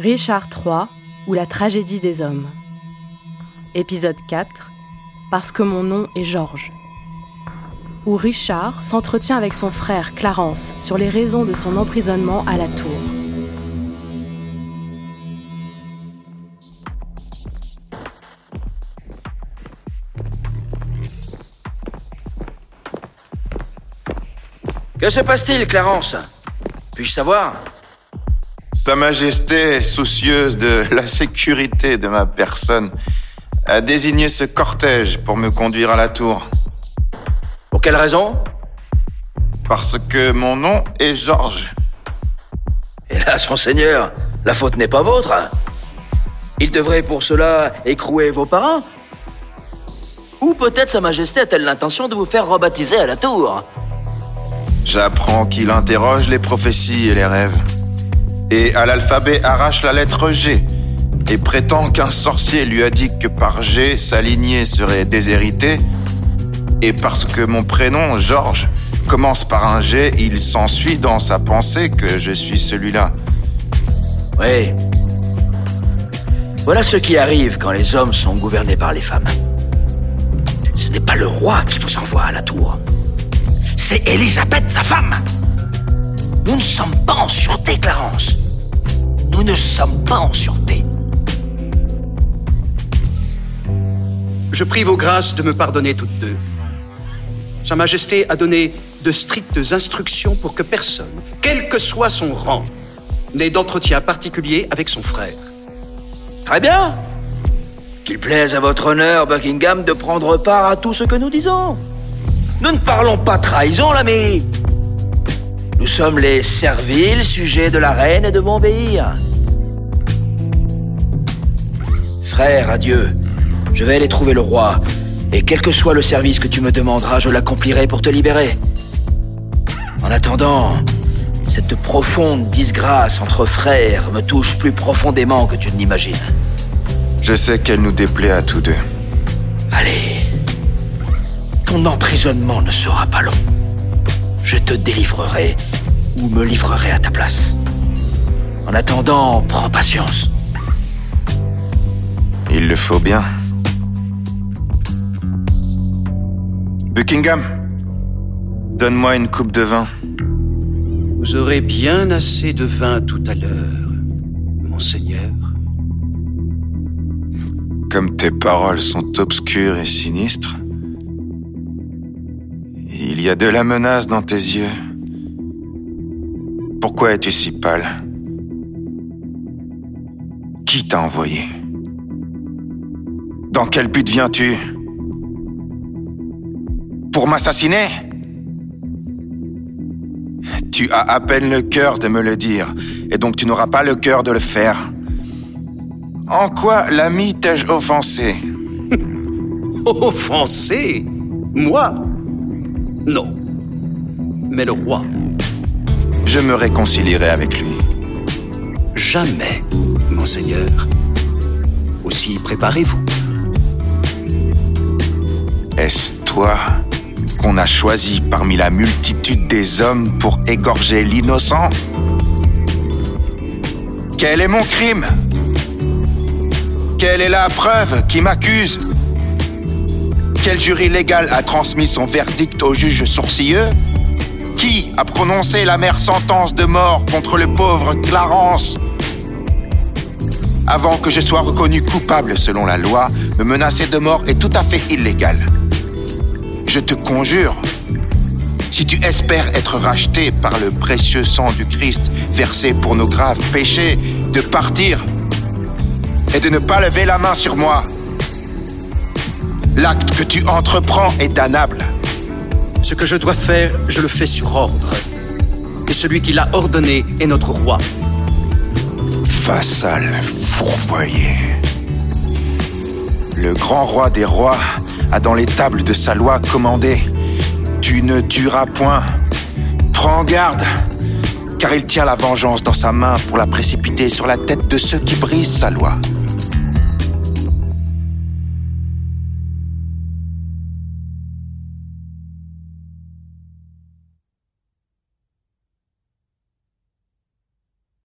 Richard III ou la tragédie des hommes. Épisode 4 Parce que mon nom est Georges. Où Richard s'entretient avec son frère Clarence sur les raisons de son emprisonnement à la tour. Que se passe-t-il, Clarence? Puis-je savoir? Sa Majesté, soucieuse de la sécurité de ma personne, a désigné ce cortège pour me conduire à la tour. Pour quelle raison? Parce que mon nom est Georges. Hélas, monseigneur, la faute n'est pas vôtre. Il devrait pour cela écrouer vos parents Ou peut-être Sa Majesté a-t-elle l'intention de vous faire rebaptiser à la tour? J'apprends qu'il interroge les prophéties et les rêves. Et à l'alphabet arrache la lettre G. Et prétend qu'un sorcier lui a dit que par G, sa lignée serait déshéritée. Et parce que mon prénom, Georges, commence par un G, il s'ensuit dans sa pensée que je suis celui-là. Oui. Voilà ce qui arrive quand les hommes sont gouvernés par les femmes. Ce n'est pas le roi qui vous envoie à la tour c'est Elisabeth, sa femme. Nous ne sommes pas en sûreté, Clarence. Nous ne sommes pas en sûreté. Je prie vos grâces de me pardonner toutes deux. Sa Majesté a donné de strictes instructions pour que personne, quel que soit son rang, n'ait d'entretien particulier avec son frère. Très bien. Qu'il plaise à votre honneur, Buckingham, de prendre part à tout ce que nous disons. Nous ne parlons pas trahison, l'ami. Nous sommes les serviles sujets de la reine et de m'obéir. Frère, adieu. Je vais aller trouver le roi, et quel que soit le service que tu me demanderas, je l'accomplirai pour te libérer. En attendant, cette profonde disgrâce entre frères me touche plus profondément que tu ne l'imagines. Je sais qu'elle nous déplaît à tous deux. Allez, ton emprisonnement ne sera pas long. Je te délivrerai ou me livrerai à ta place. En attendant, prends patience. Il le faut bien. Buckingham, donne-moi une coupe de vin. Vous aurez bien assez de vin tout à l'heure, monseigneur. Comme tes paroles sont obscures et sinistres, il y a de la menace dans tes yeux. Pourquoi es-tu si pâle? Qui t'a envoyé? Dans quel but viens-tu? Pour m'assassiner? Tu as à peine le cœur de me le dire, et donc tu n'auras pas le cœur de le faire. En quoi l'ami t'ai-je offensé? Offensé? Moi? Non. Mais le roi. Je me réconcilierai avec lui. Jamais, monseigneur. Aussi préparez-vous. Est-ce toi qu'on a choisi parmi la multitude des hommes pour égorger l'innocent? Quel est mon crime? Quelle est la preuve qui m'accuse? Quel jury légal a transmis son verdict au juge sourcilleux? Qui a prononcé la mère sentence de mort contre le pauvre Clarence Avant que je sois reconnu coupable selon la loi, me menacer de mort est tout à fait illégal. Je te conjure, si tu espères être racheté par le précieux sang du Christ versé pour nos graves péchés, de partir et de ne pas lever la main sur moi. L'acte que tu entreprends est damnable. Ce que je dois faire, je le fais sur ordre. Et celui qui l'a ordonné est notre roi. Vassal fourvoyé. Le grand roi des rois a dans les tables de sa loi commandé Tu ne tueras point. Prends garde, car il tient la vengeance dans sa main pour la précipiter sur la tête de ceux qui brisent sa loi.